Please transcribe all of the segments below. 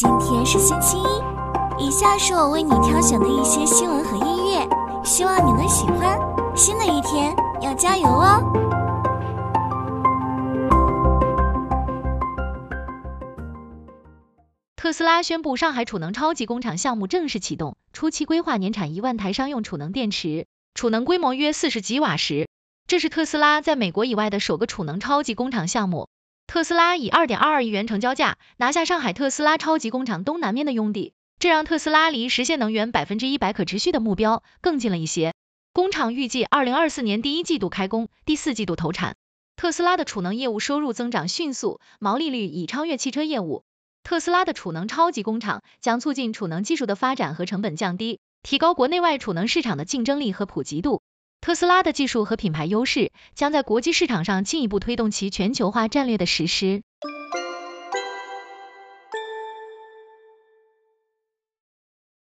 今天是星期一，以下是我为你挑选的一些新闻和音乐，希望你能喜欢。新的一天要加油哦！特斯拉宣布，上海储能超级工厂项目正式启动，初期规划年产一万台商用储能电池，储能规模约四十几瓦时。这是特斯拉在美国以外的首个储能超级工厂项目。特斯拉以二点二二亿元成交价拿下上海特斯拉超级工厂东南面的用地，这让特斯拉离实现能源百分之一百可持续的目标更近了一些。工厂预计二零二四年第一季度开工，第四季度投产。特斯拉的储能业务收入增长迅速，毛利率已超越汽车业务。特斯拉的储能超级工厂将促进储能技术的发展和成本降低，提高国内外储能市场的竞争力和普及度。特斯拉的技术和品牌优势将在国际市场上进一步推动其全球化战略的实施。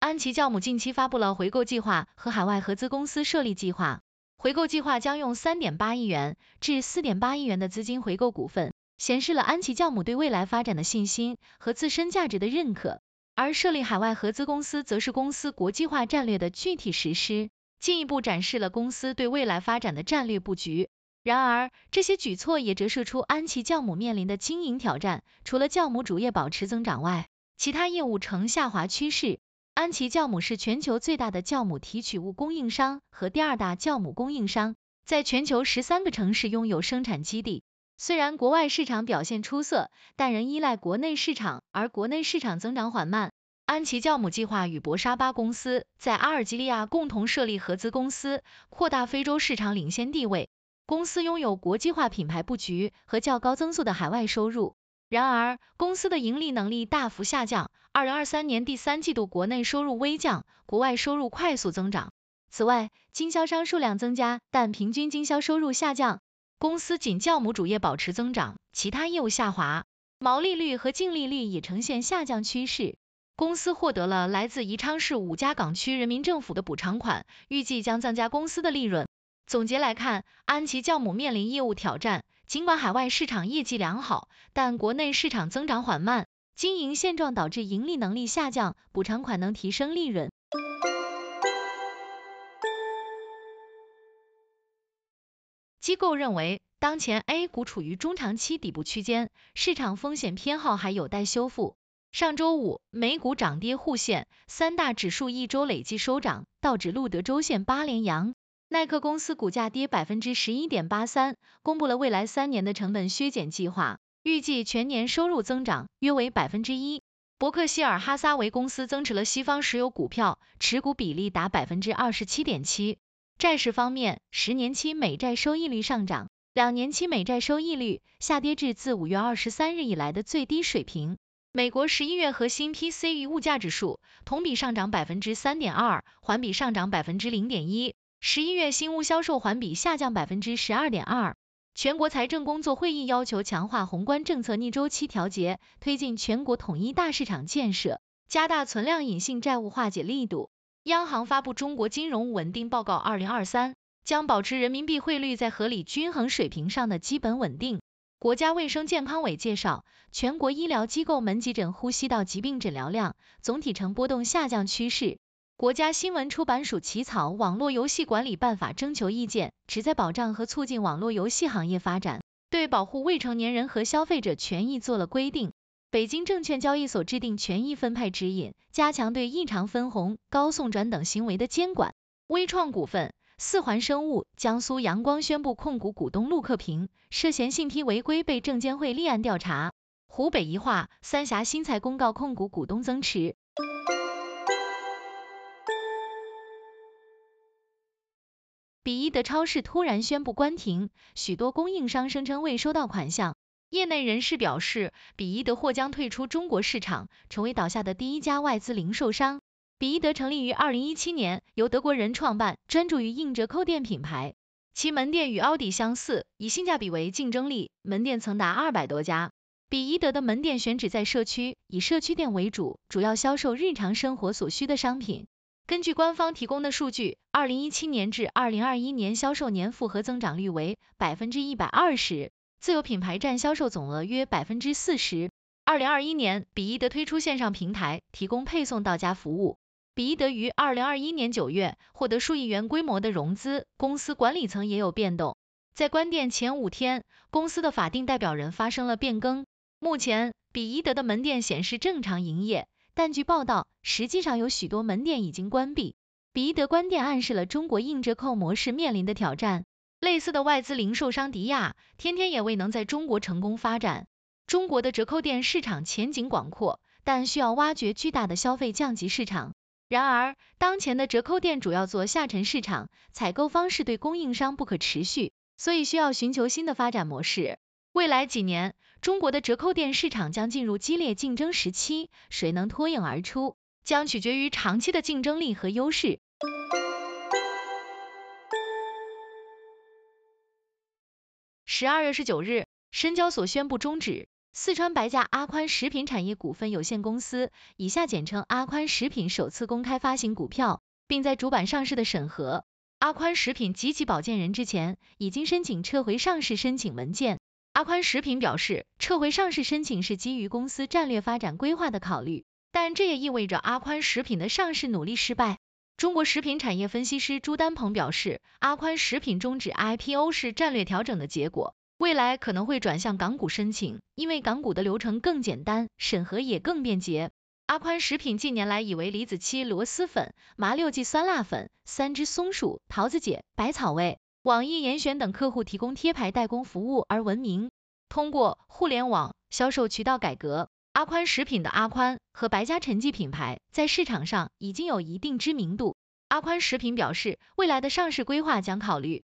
安琪酵母近期发布了回购计划和海外合资公司设立计划，回购计划将用三点八亿元至四点八亿元的资金回购股份，显示了安琪酵母对未来发展的信心和自身价值的认可。而设立海外合资公司则是公司国际化战略的具体实施。进一步展示了公司对未来发展的战略布局。然而，这些举措也折射出安琪酵母面临的经营挑战。除了酵母主业保持增长外，其他业务呈下滑趋势。安琪酵母是全球最大的酵母提取物供应商和第二大酵母供应商，在全球十三个城市拥有生产基地。虽然国外市场表现出色，但仍依赖国内市场，而国内市场增长缓慢。安琪酵母计划与博沙巴公司在阿尔及利亚共同设立合资公司，扩大非洲市场领先地位。公司拥有国际化品牌布局和较高增速的海外收入。然而，公司的盈利能力大幅下降。二零二三年第三季度国内收入微降，国外收入快速增长。此外，经销商数量增加，但平均经销收入下降。公司仅酵母主业保持增长，其他业务下滑，毛利率和净利率也呈现下降趋势。公司获得了来自宜昌市五家港区人民政府的补偿款，预计将增加公司的利润。总结来看，安琪酵母面临业务挑战，尽管海外市场业绩良好，但国内市场增长缓慢，经营现状导致盈利能力下降，补偿款能提升利润。机构认为，当前 A 股处于中长期底部区间，市场风险偏好还有待修复。上周五，美股涨跌互现，三大指数一周累计收涨，道指录得周线八连阳。耐克公司股价跌百分之十一点八三，公布了未来三年的成本削减计划，预计全年收入增长约为百分之一。伯克希尔哈撒韦公司增持了西方石油股票，持股比例达百分之二十七点七。债市方面，十年期美债收益率上涨，两年期美债收益率下跌至自五月二十三日以来的最低水平。美国十一月核心 PCE 物价指数同比上涨百分之三点二，环比上涨百分之零点一。十一月新屋销售环比下降百分之十二点二。全国财政工作会议要求强化宏观政策逆周期调节，推进全国统一大市场建设，加大存量隐性债务化解力度。央行发布中国金融稳定报告二零二三，将保持人民币汇率在合理均衡水平上的基本稳定。国家卫生健康委介绍，全国医疗机构门急诊呼吸道疾病诊疗量总体呈波动下降趋势。国家新闻出版署起草《网络游戏管理办法》征求意见，旨在保障和促进网络游戏行业发展，对保护未成年人和消费者权益做了规定。北京证券交易所制定权益分配指引，加强对异常分红、高送转等行为的监管。微创股份。四环生物、江苏阳光宣布控股股东陆克平涉嫌信披违规，被证监会立案调查。湖北宜化、三峡新材公告控股股东增持。比一德超市突然宣布关停，许多供应商声称未收到款项。业内人士表示，比一德或将退出中国市场，成为倒下的第一家外资零售商。比伊德成立于二零一七年，由德国人创办，专注于硬折扣店品牌。其门店与奥迪相似，以性价比为竞争力，门店曾达二百多家。比伊德的门店选址在社区，以社区店为主，主要销售日常生活所需的商品。根据官方提供的数据，二零一七年至二零二一年销售年复合增长率为百分之一百二十，自有品牌占销售总额约百分之四十。二零二一年，比伊德推出线上平台，提供配送到家服务。比伊德于二零二一年九月获得数亿元规模的融资，公司管理层也有变动。在关店前五天，公司的法定代表人发生了变更。目前，比伊德的门店显示正常营业，但据报道，实际上有许多门店已经关闭。比伊德关店暗示了中国硬折扣模式面临的挑战。类似的外资零售商迪亚，天天也未能在中国成功发展。中国的折扣店市场前景广阔，但需要挖掘巨大的消费降级市场。然而，当前的折扣店主要做下沉市场，采购方式对供应商不可持续。所以需要寻求新的发展模式。未来几年，中国的折扣店市场将进入激烈竞争时期，谁能脱颖而出，将取决于长期的竞争力和优势。十二月十九日，深交所宣布终止四川白家阿宽食品产业股份有限公司（以下简称阿宽食品）首次公开发行股票，并在主板上市的审核。阿宽食品及其保荐人之前已经申请撤回上市申请文件。阿宽食品表示，撤回上市申请是基于公司战略发展规划的考虑，但这也意味着阿宽食品的上市努力失败。中国食品产业分析师朱丹鹏表示，阿宽食品终止 IPO 是战略调整的结果，未来可能会转向港股申请，因为港股的流程更简单，审核也更便捷。阿宽食品近年来以为李子柒螺蛳粉、麻六记酸辣粉、三只松鼠、桃子姐、百草味、网易严选等客户提供贴牌代工服务而闻名。通过互联网销售渠道改革，阿宽食品的阿宽和白家陈记品牌在市场上已经有一定知名度。阿宽食品表示，未来的上市规划将考虑。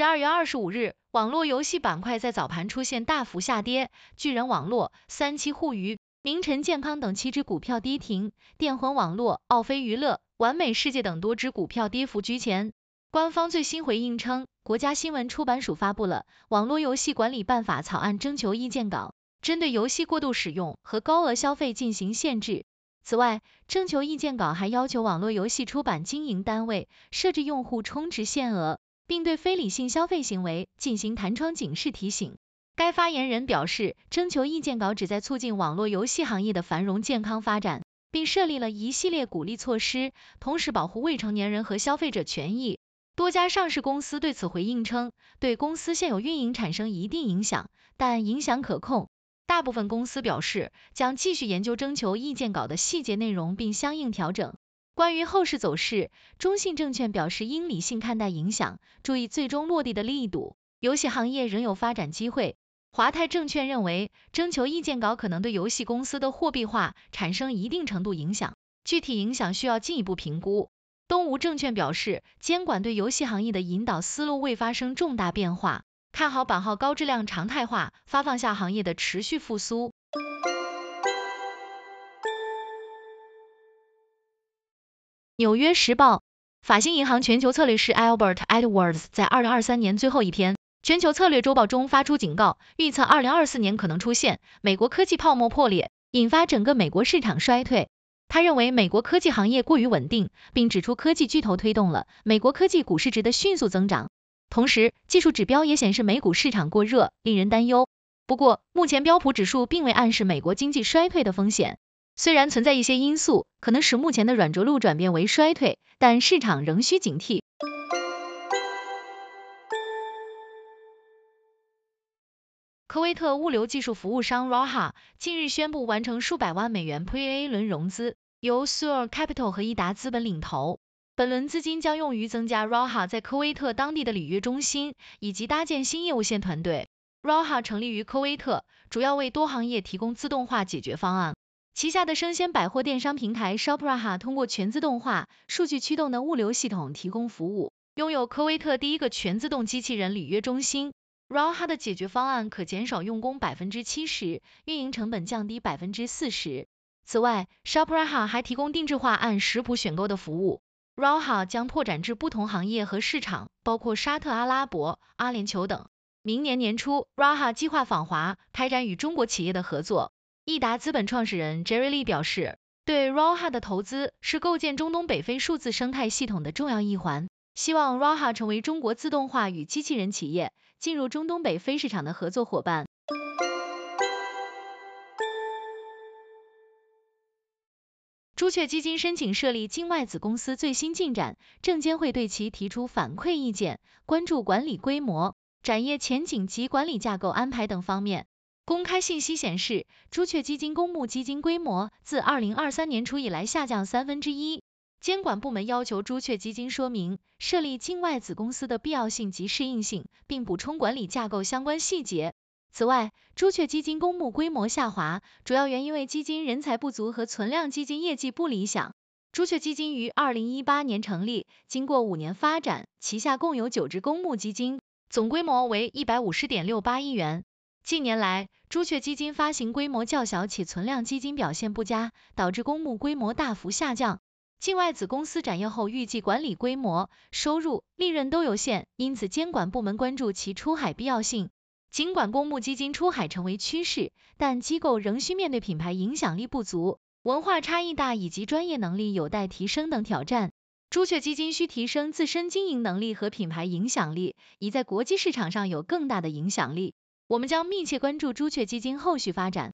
十二月二十五日，网络游戏板块在早盘出现大幅下跌，巨人网络、三七互娱、明晨健康等七只股票跌停，电魂网络、奥飞娱乐、完美世界等多只股票跌幅居前。官方最新回应称，国家新闻出版署发布了《网络游戏管理办法》草案征求意见稿，针对游戏过度使用和高额消费进行限制。此外，征求意见稿还要求网络游戏出版经营单位设置用户充值限额。并对非理性消费行为进行弹窗警示提醒。该发言人表示，征求意见稿旨在促进网络游戏行业的繁荣健康发展，并设立了一系列鼓励措施，同时保护未成年人和消费者权益。多家上市公司对此回应称，对公司现有运营产生一定影响，但影响可控。大部分公司表示，将继续研究征求意见稿的细节内容，并相应调整。关于后市走势，中信证券表示应理性看待影响，注意最终落地的力度。游戏行业仍有发展机会。华泰证券认为，征求意见稿可能对游戏公司的货币化产生一定程度影响，具体影响需要进一步评估。东吴证券表示，监管对游戏行业的引导思路未发生重大变化，看好版号高质量常态化发放下行业的持续复苏。纽约时报，法兴银行全球策略师 Albert Edwards 在二零二三年最后一篇全球策略周报中发出警告，预测二零二四年可能出现美国科技泡沫破裂，引发整个美国市场衰退。他认为美国科技行业过于稳定，并指出科技巨头推动了美国科技股市值的迅速增长。同时，技术指标也显示美股市场过热，令人担忧。不过，目前标普指数并未暗示美国经济衰退的风险。虽然存在一些因素可能使目前的软着陆转变为衰退，但市场仍需警惕。科威特物流技术服务商 Raha 近日宣布完成数百万美元 Pre-A 轮融资，由 Sur Capital 和益达资本领投。本轮资金将用于增加 Raha 在科威特当地的履约中心，以及搭建新业务线团队。Raha 成立于科威特，主要为多行业提供自动化解决方案。旗下的生鲜百货电商平台 Shopraha 通过全自动化、数据驱动的物流系统提供服务，拥有科威特第一个全自动机器人履约中心。Raha 的解决方案可减少用工百分之七十，运营成本降低百分之四十。此外，Shopraha 还提供定制化按食谱选购的服务。Raha 将拓展至不同行业和市场，包括沙特阿拉伯、阿联酋等。明年年初，Raha 计划访华，开展与中国企业的合作。易达资本创始人 Jerry Lee 表示，对 Raha 的投资是构建中东北非数字生态系统的重要一环，希望 Raha 成为中国自动化与机器人企业进入中东北非市场的合作伙伴。朱雀基金申请设立境外子公司最新进展，证监会对其提出反馈意见，关注管理规模、展业前景及管理架构安排等方面。公开信息显示，朱雀基金公募基金规模自二零二三年初以来下降三分之一。监管部门要求朱雀基金说明设立境外子公司的必要性及适应性，并补充管理架构相关细节。此外，朱雀基金公募规模下滑，主要原因为基金人才不足和存量基金业绩不理想。朱雀基金于二零一八年成立，经过五年发展，旗下共有九只公募基金，总规模为一百五十点六八亿元。近年来，朱雀基金发行规模较小且存量基金表现不佳，导致公募规模大幅下降。境外子公司展业后，预计管理规模、收入、利润都有限，因此监管部门关注其出海必要性。尽管公募基金出海成为趋势，但机构仍需面对品牌影响力不足、文化差异大以及专业能力有待提升等挑战。朱雀基金需提升自身经营能力和品牌影响力，以在国际市场上有更大的影响力。我们将密切关注朱雀基金后续发展。